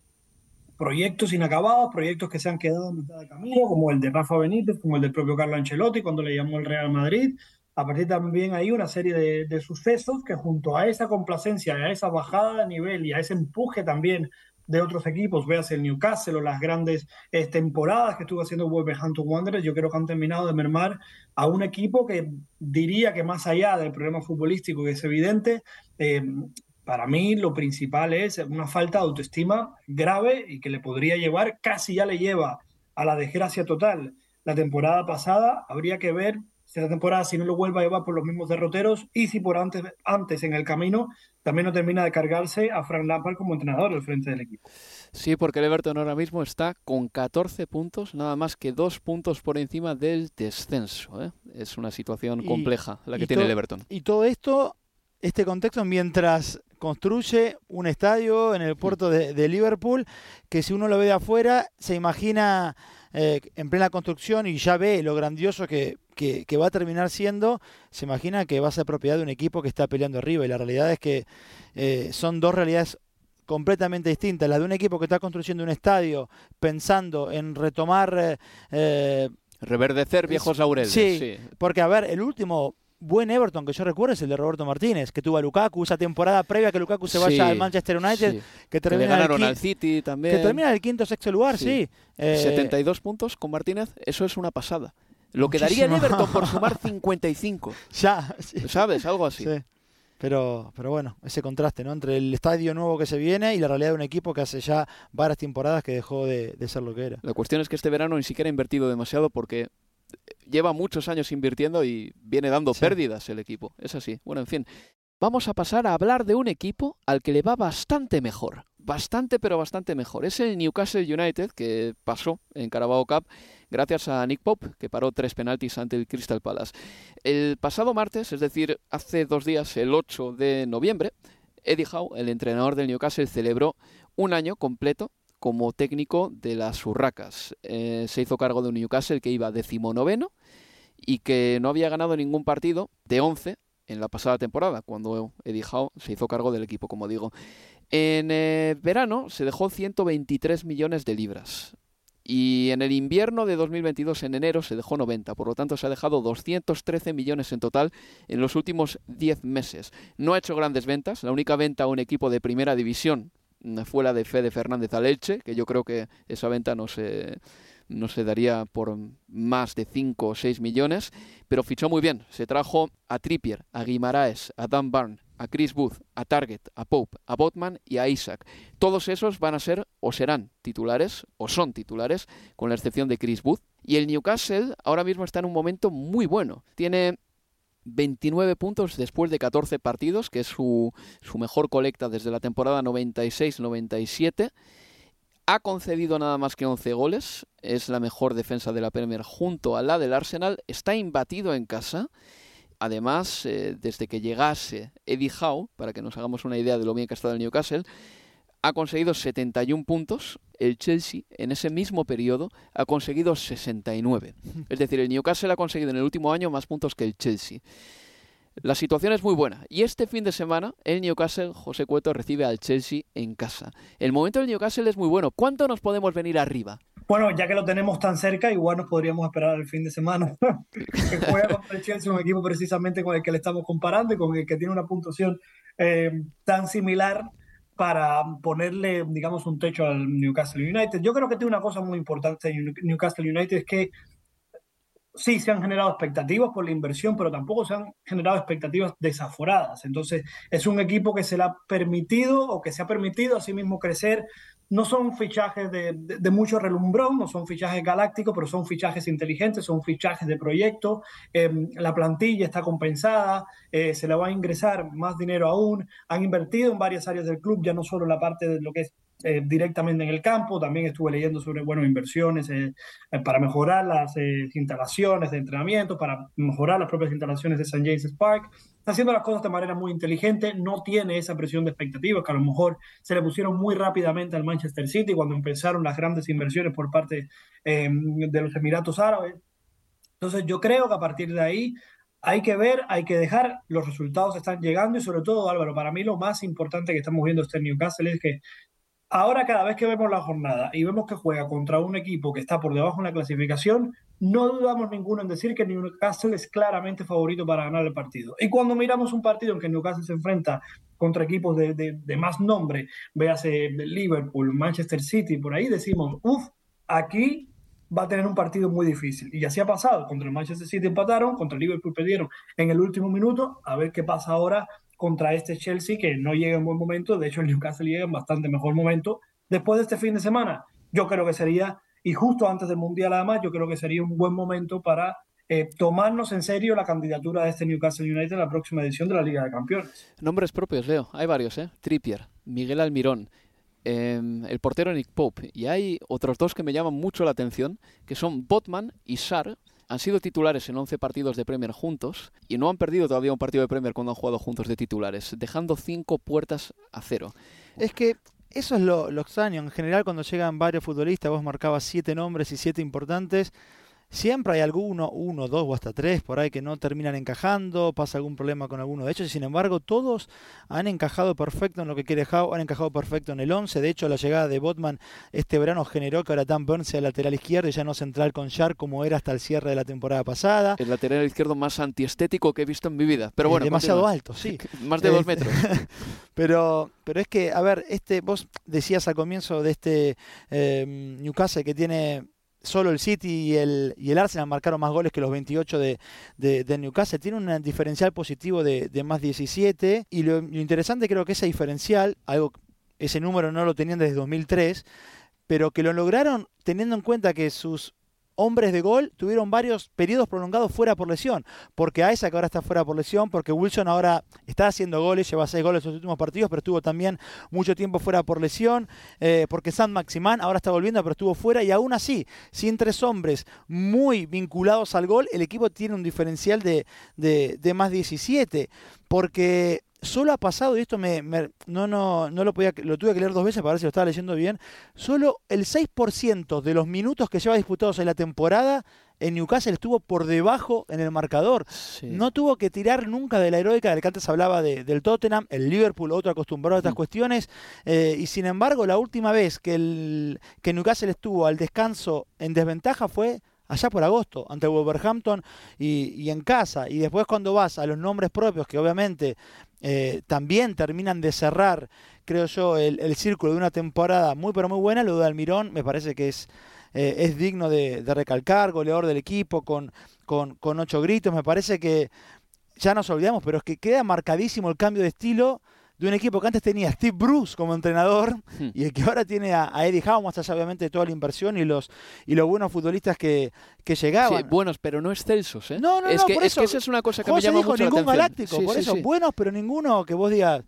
D: proyectos inacabados, proyectos que se han quedado en mitad de camino, como el de Rafa Benítez, como el del propio Carlo Ancelotti cuando le llamó el Real Madrid, a partir también hay una serie de, sucesos que junto a esa complacencia, a esa bajada de nivel y a ese empuje también de otros equipos, veas el Newcastle o las grandes eh, temporadas que estuvo haciendo Wolverhampton Wanderers, yo creo que han terminado de mermar a un equipo que diría que más allá del problema futbolístico que es evidente, eh, para mí lo principal es una falta de autoestima grave y que le podría llevar, casi ya le lleva a la desgracia total. La temporada pasada habría que ver esta temporada si no lo vuelve a llevar por los mismos derroteros y si por antes, antes en el camino también no termina de cargarse a Frank Lampard como entrenador al frente del equipo.
B: Sí, porque el Everton ahora mismo está con 14 puntos, nada más que dos puntos por encima del descenso. ¿eh? Es una situación compleja la que tiene el Everton.
C: Y todo esto, este contexto, mientras construye un estadio en el puerto de Liverpool, que si uno lo ve de afuera, se imagina eh, en plena construcción y ya ve lo grandioso que, va a terminar siendo, se imagina que va a ser propiedad de un equipo que está peleando arriba. Y la realidad es que eh, son dos realidades completamente distintas. La de un equipo que está construyendo un estadio pensando en retomar...
B: Eh, Reverdecer viejos laureles.
C: sí, porque a ver, el último buen Everton que yo recuerdo es el de Roberto Martínez, que tuvo a Lukaku esa temporada previa que Lukaku se vaya al Manchester United, que termina
B: que ganaron al City también.
C: Que termina en el quinto sexto lugar, sí.
B: 72 eh, puntos con Martínez, eso es una pasada. Lo que daría el Everton por sumar 55.
C: ya,
B: ¿sabes? Algo así.
C: Pero, pero bueno, ese contraste ¿no? entre el estadio nuevo que se viene y la realidad de un equipo que hace ya varias temporadas que dejó de, de ser lo que era.
B: La cuestión es que este verano ni siquiera ha invertido demasiado porque lleva muchos años invirtiendo y viene dando pérdidas el equipo. Es así. Bueno, en fin. Vamos a pasar a hablar de un equipo al que le va bastante mejor. Bastante, pero bastante mejor. Es el Newcastle United que pasó en Carabao Cup gracias a Nick Pope, que paró tres penaltis ante el Crystal Palace. El pasado martes, es decir, hace dos días, el 8 de noviembre, Eddie Howe, el entrenador del Newcastle, celebró un año completo como técnico de las Urracas. Eh, se hizo cargo de un Newcastle que iba decimonoveno y que no había ganado ningún partido de 11 en la pasada temporada, cuando Eddie Howe se hizo cargo del equipo, como digo. En eh, verano se dejó 123 millones de libras. Y en el invierno de 2022, en enero, se dejó 90. Por lo tanto, se ha dejado 213 millones en total en los últimos 10 meses. No ha hecho grandes ventas. La única venta a un equipo de primera división fue la de Fede Fernández al Elche, que yo creo que esa venta no se, no se daría por más de 5 o 6 millones, pero fichó muy bien. Se trajo a Trippier, a Guimaraes, a Dan Barn, a Chris Booth, a Target, a Pope, a Botman y a Isaac. Todos esos van a ser o serán titulares o son titulares, con la excepción de Chris Booth. Y el Newcastle ahora mismo está en un momento muy bueno. Tiene 29 puntos después de 14 partidos, que es su, su mejor colecta desde la temporada 96-97. Ha concedido nada más que 11 goles, es la mejor defensa de la Premier junto a la del Arsenal, está imbatido en casa. Además, eh, desde que llegase Eddie Howe, para que nos hagamos una idea de lo bien que ha estado el Newcastle, ha conseguido 71 puntos, el Chelsea en ese mismo periodo ha conseguido 69. Es decir, el Newcastle ha conseguido en el último año más puntos que el Chelsea. La situación es muy buena y este fin de semana el Newcastle, José Cueto, recibe al Chelsea en casa. El momento del Newcastle es muy bueno. ¿Cuánto nos podemos venir arriba?
D: Bueno, ya que lo tenemos tan cerca, igual nos podríamos esperar el fin de semana. que juega contra el Chelsea, un equipo precisamente con el que le estamos comparando y con el que tiene una puntuación eh, tan similar para ponerle, digamos, un techo al Newcastle United. Yo creo que tiene una cosa muy importante en Newcastle United, es que sí se han generado expectativas por la inversión, pero tampoco se han generado expectativas desaforadas. Entonces, es un equipo que se le ha permitido o que se ha permitido a sí mismo crecer. No son fichajes de, de, mucho relumbrón, no son fichajes galácticos, pero son fichajes inteligentes, son fichajes de proyecto. Em, la plantilla está compensada, eh, se le va a ingresar más dinero aún. Han invertido en varias áreas del club, ya no solo la parte de lo que es eh, directamente en el campo. También estuve leyendo sobre bueno, inversiones eh, eh, para mejorar las instalaciones de entrenamiento, para mejorar las propias instalaciones de St. James Park. Está haciendo las cosas de manera muy inteligente, no tiene esa presión de expectativas que a lo mejor se le pusieron muy rápidamente al Manchester City cuando empezaron las grandes inversiones por parte de los Emiratos Árabes. Entonces yo creo que a partir de ahí hay que ver, hay que dejar, los resultados están llegando y sobre todo, Álvaro, para mí lo más importante que estamos viendo este Newcastle es que Ahora cada vez que vemos la jornada y vemos que juega contra un equipo que está por debajo en la clasificación, no dudamos ninguno en decir que Newcastle es claramente favorito para ganar el partido. Y cuando miramos un partido en que Newcastle se enfrenta contra equipos de, más nombre, véase Liverpool, Manchester City, por ahí decimos, uff, aquí va a tener un partido muy difícil. Y así ha pasado. Contra el Manchester City empataron, contra el Liverpool perdieron en el último minuto. A ver qué pasa ahora contra este Chelsea que no llega en buen momento. De hecho, el Newcastle llega en bastante mejor momento. Después de este fin de semana, yo creo que sería, y justo antes del Mundial además, yo creo que sería un buen momento para eh, tomarnos en serio la candidatura de este Newcastle United a la próxima edición de la Liga de Campeones.
B: Nombres propios, Leo. Hay varios, ¿eh? Trippier, Miguel Almirón, em, el portero Nick Pope. Y hay otros dos que me llaman mucho la atención, que son Botman y Sar, han sido titulares en 11 partidos de Premier juntos y no han perdido todavía un partido de Premier cuando han jugado juntos de titulares, dejando cinco puertas a cero.
C: Es que eso es lo, lo extraño. En general, cuando llegan varios futbolistas, vos marcabas siete nombres y siete importantes Siempre hay alguno, uno, dos o hasta tres por ahí que no terminan encajando, pasa algún problema con alguno de ellos y sin embargo todos han encajado perfecto en lo que quiere Howe, han encajado perfecto en el 11. De hecho, la llegada de Botman este verano generó que ahora Dan Burns sea lateral izquierdo y ya no central con Shark como era hasta el cierre de la temporada pasada.
B: El lateral izquierdo más antiestético que he visto en mi vida. Pero bueno,
C: demasiado alto, sí.
B: más de dos metros.
C: pero, pero es que, a ver, este, vos decías al comienzo de este eh, Newcastle que tiene solo el City y el, y el Arsenal marcaron más goles que los 28 de, de, Newcastle. Tiene un diferencial positivo de, más 17 y lo, interesante creo que ese diferencial, algo ese número no lo tenían desde 2003, pero que lo lograron teniendo en cuenta que sus hombres de gol tuvieron varios periodos prolongados fuera por lesión, porque Isaac ahora está fuera por lesión, porque Wilson ahora está haciendo goles, lleva seis goles en los últimos partidos, pero estuvo también mucho tiempo fuera por lesión, eh, porque San Maximán ahora está volviendo, pero estuvo fuera, y aún así, sin tres hombres muy vinculados al gol, el equipo tiene un diferencial de, de, de más 17, porque solo ha pasado, y esto me, no, no, no lo podía, lo tuve que leer dos veces para ver si lo estaba leyendo bien, solo el 6% de los minutos que lleva disputados en la temporada en Newcastle estuvo por debajo en el marcador. No tuvo que tirar nunca de la heroica del que antes hablaba de, del Tottenham, el Liverpool, otro acostumbrado a estas mm. cuestiones. Eh, y sin embargo, la última vez que, el, que Newcastle estuvo al descanso en desventaja fue allá por agosto, ante Wolverhampton y, en casa. Y después cuando vas a los nombres propios, que obviamente eh, también terminan de cerrar, creo yo, el, círculo de una temporada muy pero muy buena, lo de Almirón me parece que es, eh, es digno de, recalcar, goleador del equipo con, con, con ocho gritos, me parece que ya nos olvidamos, pero es que queda marcadísimo el cambio de estilo de un equipo que antes tenía a Steve Bruce como entrenador hmm. y el que ahora tiene a, Eddie Howe, más allá obviamente de toda la inversión y los, y los buenos futbolistas que, que llegaban. Sí,
B: buenos, pero no excelsos. ¿eh?
C: No, no,
B: es
C: no,
B: que,
C: por eso,
B: esa es una cosa que me llama mucho
C: ningún
B: la
C: galáctico, por eso, buenos, pero ninguno que vos digas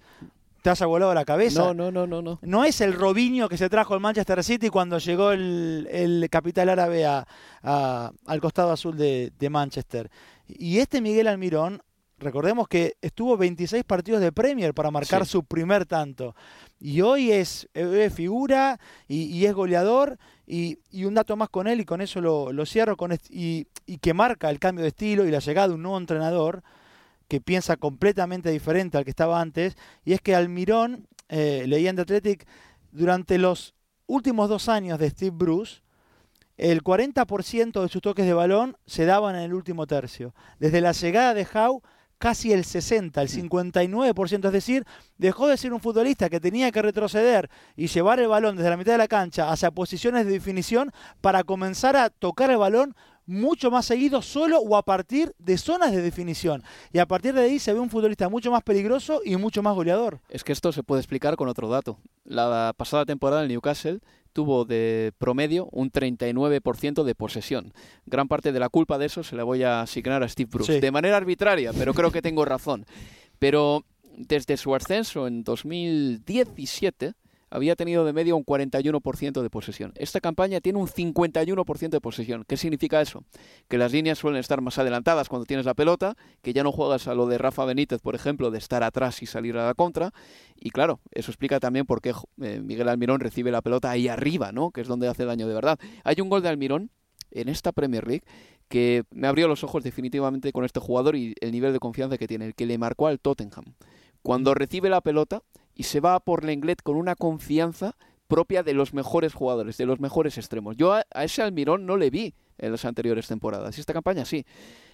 C: te has volado la cabeza.
B: No, no, no, no, no.
C: No es el Robinho que se trajo el Manchester City cuando llegó el, el capital árabe a, al costado azul de, de Manchester. Y este Miguel Almirón Recordemos que estuvo 26 partidos de Premier para marcar su primer tanto. Y hoy es, figura y, es goleador. Y, un dato más con él, y con eso lo, cierro, con y, que marca el cambio de estilo y la llegada de un nuevo entrenador que piensa completamente diferente al que estaba antes. Y es que Almirón, eh, leía en The Athletic, durante los últimos dos años de Steve Bruce, el 40% de sus toques de balón se daban en el último tercio. Desde la llegada de Howe casi el 60, el 59%, es decir, dejó de ser un futbolista que tenía que retroceder y llevar el balón desde la mitad de la cancha hacia posiciones de definición para comenzar a tocar el balón mucho más seguido solo o a partir de zonas de definición. Y a partir de ahí se ve un futbolista mucho más peligroso y mucho más goleador.
B: Es que esto se puede explicar con otro dato. La pasada temporada el Newcastle tuvo de promedio un 39% de posesión. Gran parte de la culpa de eso se la voy a asignar a Steve Bruce. De manera arbitraria, pero creo que tengo razón. Pero desde su ascenso en 2017 había tenido de media un 41% de posesión. Esta campaña tiene un 51% de posesión. ¿Qué significa eso? Que las líneas suelen estar más adelantadas cuando tienes la pelota, que ya no juegas a lo de Rafa Benítez, por ejemplo, de estar atrás y salir a la contra. Y claro, eso explica también por qué eh, Miguel Almirón recibe la pelota ahí arriba, ¿no? Que es donde hace daño de verdad. Hay un gol de Almirón en esta Premier League que me abrió los ojos definitivamente con este jugador y el nivel de confianza que tiene, el que le marcó al Tottenham. Cuando recibe la pelota, y se va por Lenglet con una confianza propia de los mejores jugadores, de los mejores extremos. Yo a, ese Almirón no le vi en las anteriores temporadas. Y esta campaña sí.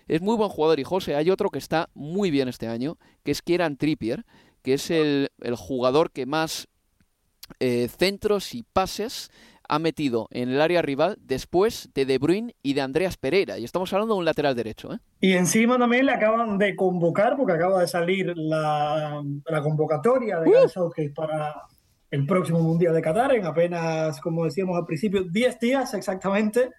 B: Es muy buen jugador. Y José, hay otro que está muy bien este año, que es Kieran Trippier, que es el, jugador que más eh, centros y pases ha metido en el área rival después de De Bruyne y de Andreas Pereira. Y estamos hablando de un lateral derecho. ¿eh?
D: Y encima también le acaban de convocar, porque acaba de salir la, convocatoria de uh. para el próximo Mundial de Qatar, en apenas, como decíamos al principio, 10 días exactamente.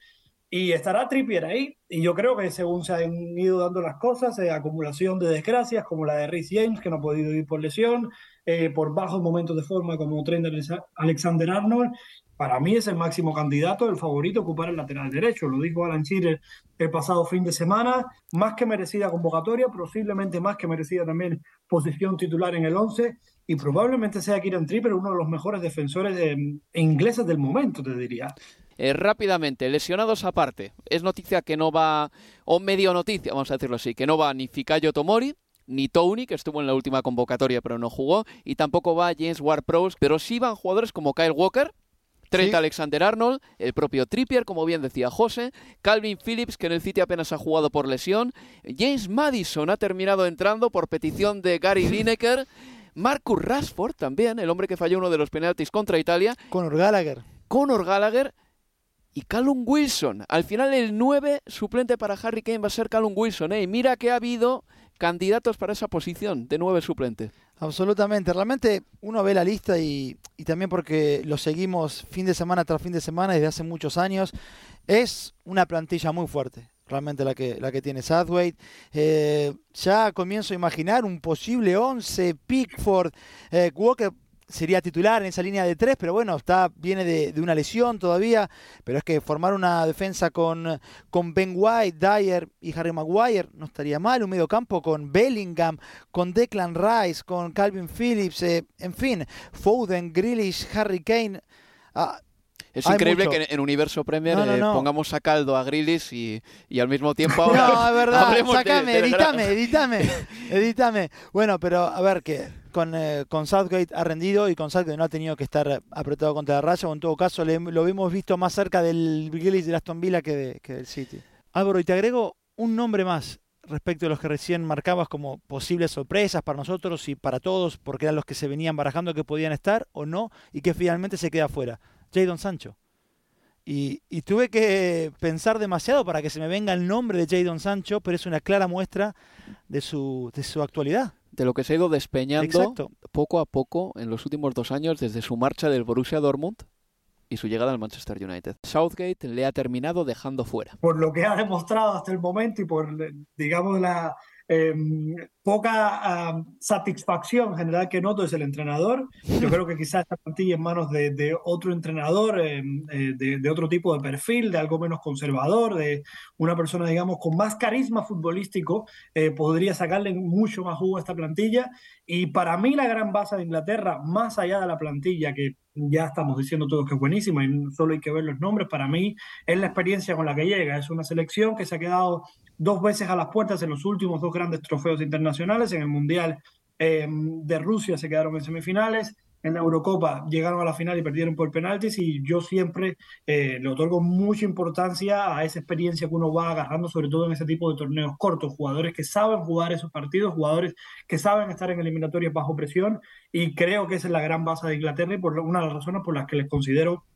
D: Y estará Trippier ahí. Y yo creo que según se han ido dando las cosas, eh, acumulación de desgracias, como la de Rhys James, que no ha podido ir por lesión, eh, por bajos momentos de forma como Trent Alexander Arnold, para mí es el máximo candidato, el favorito a ocupar el lateral derecho. Lo dijo Alan Shearer el pasado fin de semana. Más que merecida convocatoria, posiblemente más que merecida también posición titular en el 11 y probablemente sea Kieran Tripper uno de los mejores defensores ingleses del momento, te diría.
B: Eh, rápidamente, lesionados aparte. Es noticia que no va, o medio noticia, vamos a decirlo así, que no va ni Fikayo Tomori, ni Tony, que estuvo en la última convocatoria pero no jugó, y tampoco va James Ward-Prowse, pero sí van jugadores como Kyle Walker, Trent Alexander Arnold, el propio Trippier, como bien decía José, Calvin Phillips, que en el City apenas ha jugado por lesión, James Madison ha terminado entrando por petición de Gary Lineker, Marcus Rashford también, el hombre que falló uno de los penaltis contra Italia.
C: Conor Gallagher.
B: Conor Gallagher y Callum Wilson. Al final el 9 suplente para Harry Kane va a ser Callum Wilson. ¿eh? Y mira que ha habido candidatos para esa posición de 9 suplente.
C: Absolutamente. Realmente uno ve la lista y, también porque lo seguimos fin de semana tras fin de semana desde hace muchos años. Es una plantilla muy fuerte, realmente la que, la que tiene Southway. Eh, ya comienzo a imaginar un posible 11, Pickford, eh, Walker sería titular en esa línea de tres, pero bueno, está, viene de, una lesión todavía. Pero es que formar una defensa con, con Ben White, Dyer y Harry Maguire no estaría mal. Un medio campo con Bellingham, con Declan Rice, con Calvin Phillips, eh, en fin, Foden, Grealish, Harry Kane.
B: Ah, es increíble que en Universo Premier eh, pongamos a caldo a Grillis y, al mismo tiempo ahora.
C: No, es verdad, sacame, edítame, edítame, edítame. Bueno, pero a ver, que con, eh, con Southgate ha rendido y con Southgate no ha tenido que estar apretado contra la raya, o en todo caso lo hemos visto más cerca del Grillis de Aston Villa que, que del City. Álvaro, y te agrego un nombre más respecto a los que recién marcabas como posibles sorpresas para nosotros y para todos, porque eran los que se venían barajando que podían estar o no, y que finalmente se queda fuera. Jadon Sancho. Y, tuve que pensar demasiado para que se me venga el nombre de Jadon Sancho, pero es una clara muestra de su, de su actualidad.
B: De lo que se ha ido despeñando poco a poco en los últimos dos años desde su marcha del Borussia Dortmund y su llegada al Manchester United. Southgate le ha terminado dejando fuera.
D: Por lo que ha demostrado hasta el momento y por, digamos, la, Em, poca satisfacción general que noto es el entrenador. Yo creo que quizás esta plantilla en manos de, otro entrenador, em, eh, de, otro tipo de perfil, de algo menos conservador, de una persona, digamos, con más carisma futbolístico, eh, podría sacarle mucho más jugo a esta plantilla. Y para mí la gran base de Inglaterra, más allá de la plantilla, que ya estamos diciendo todos que es buenísima y solo hay que ver los nombres, para mí es la experiencia con la que llega. Es una selección que se ha quedado dos veces a las puertas en los últimos dos grandes trofeos internacionales. En el Mundial eh, de Rusia se quedaron en semifinales. En la Eurocopa llegaron a la final y perdieron por penaltis y yo siempre eh, le otorgo mucha importancia a esa experiencia que uno va agarrando, sobre todo en ese tipo de torneos cortos, jugadores que saben jugar esos partidos, jugadores que saben estar en eliminatorias bajo presión y creo que esa es la gran base de Inglaterra y por una de las razones por las que les considero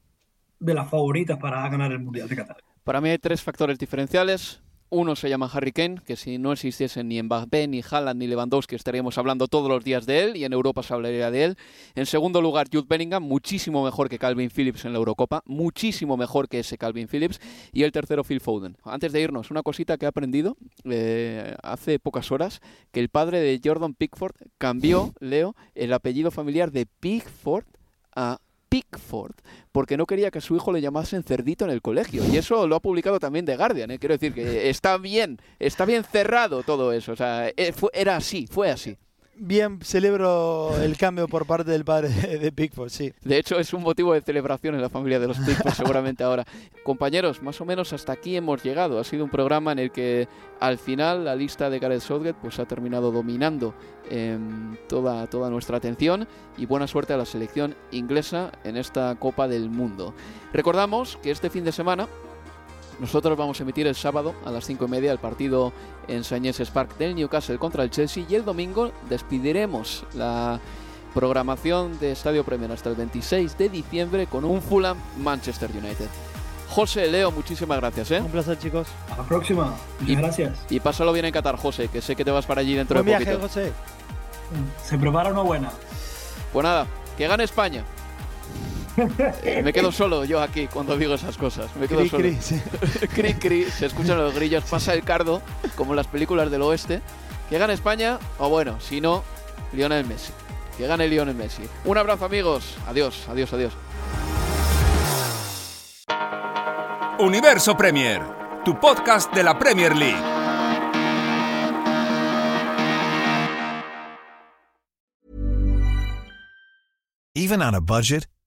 D: de las favoritas para ganar el Mundial de Qatar.
B: Para mí hay tres factores diferenciales. Uno se llama Harry Kane, que si no existiesen ni Mbappé, ni Haaland, ni Lewandowski, estaríamos hablando todos los días de él y en Europa se hablaría de él. En segundo lugar, Jude Bellingham, muchísimo mejor que Calvin Phillips en la Eurocopa, muchísimo mejor que ese Calvin Phillips. Y el tercero, Phil Foden. Antes de irnos, una cosita que he aprendido eh, hace pocas horas, que el padre de Jordan Pickford cambió, Leo, el apellido familiar de Pickford a Pickford, porque no quería que a su hijo le llamasen cerdito en el colegio. Y eso lo ha publicado también The Guardian. ¿eh? Quiero decir que está bien, está bien cerrado todo eso. O sea, eh, era así, fue así
C: bien celebro el cambio por parte del padre de Pickford, sí.
B: De hecho, es un motivo de celebración en la familia de los Pickford, seguramente ahora. Compañeros, más o menos hasta aquí hemos llegado. Ha sido un programa en el que al final la lista de Gareth Southgate pues, ha terminado dominando em, toda, toda nuestra atención y buena suerte a la selección inglesa en esta Copa del Mundo. Recordamos que este fin de semana nosotros vamos a emitir el sábado a las 5 y media el partido en Sañes Park del Newcastle contra el Chelsea y el domingo despidiremos la programación de Estadio Premier hasta el 26 de diciembre con un Fulham Manchester United. José, Leo, muchísimas gracias. ¿eh?
C: Un placer, chicos.
D: A la próxima. Muchas gracias.
B: Y pásalo bien en Qatar, José, que sé que te vas para allí dentro
C: Buen
B: de
C: viaje,
B: poquito.
C: José.
D: Se prepara una buena.
B: Pues nada, que gane España. Me quedo solo yo aquí cuando digo esas cosas. Me quedo
C: Cri,
B: solo.
C: cri, sí.
B: cri, cri, se escuchan los grillos, pasa el cardo, como en las películas del oeste. Que gane España, o bueno, si no, Lionel Messi. Que gane Lionel Messi. Un abrazo, amigos. Adiós, adiós, adiós.
A: Universo Premier, tu podcast de la Premier League.
M: Even on a budget,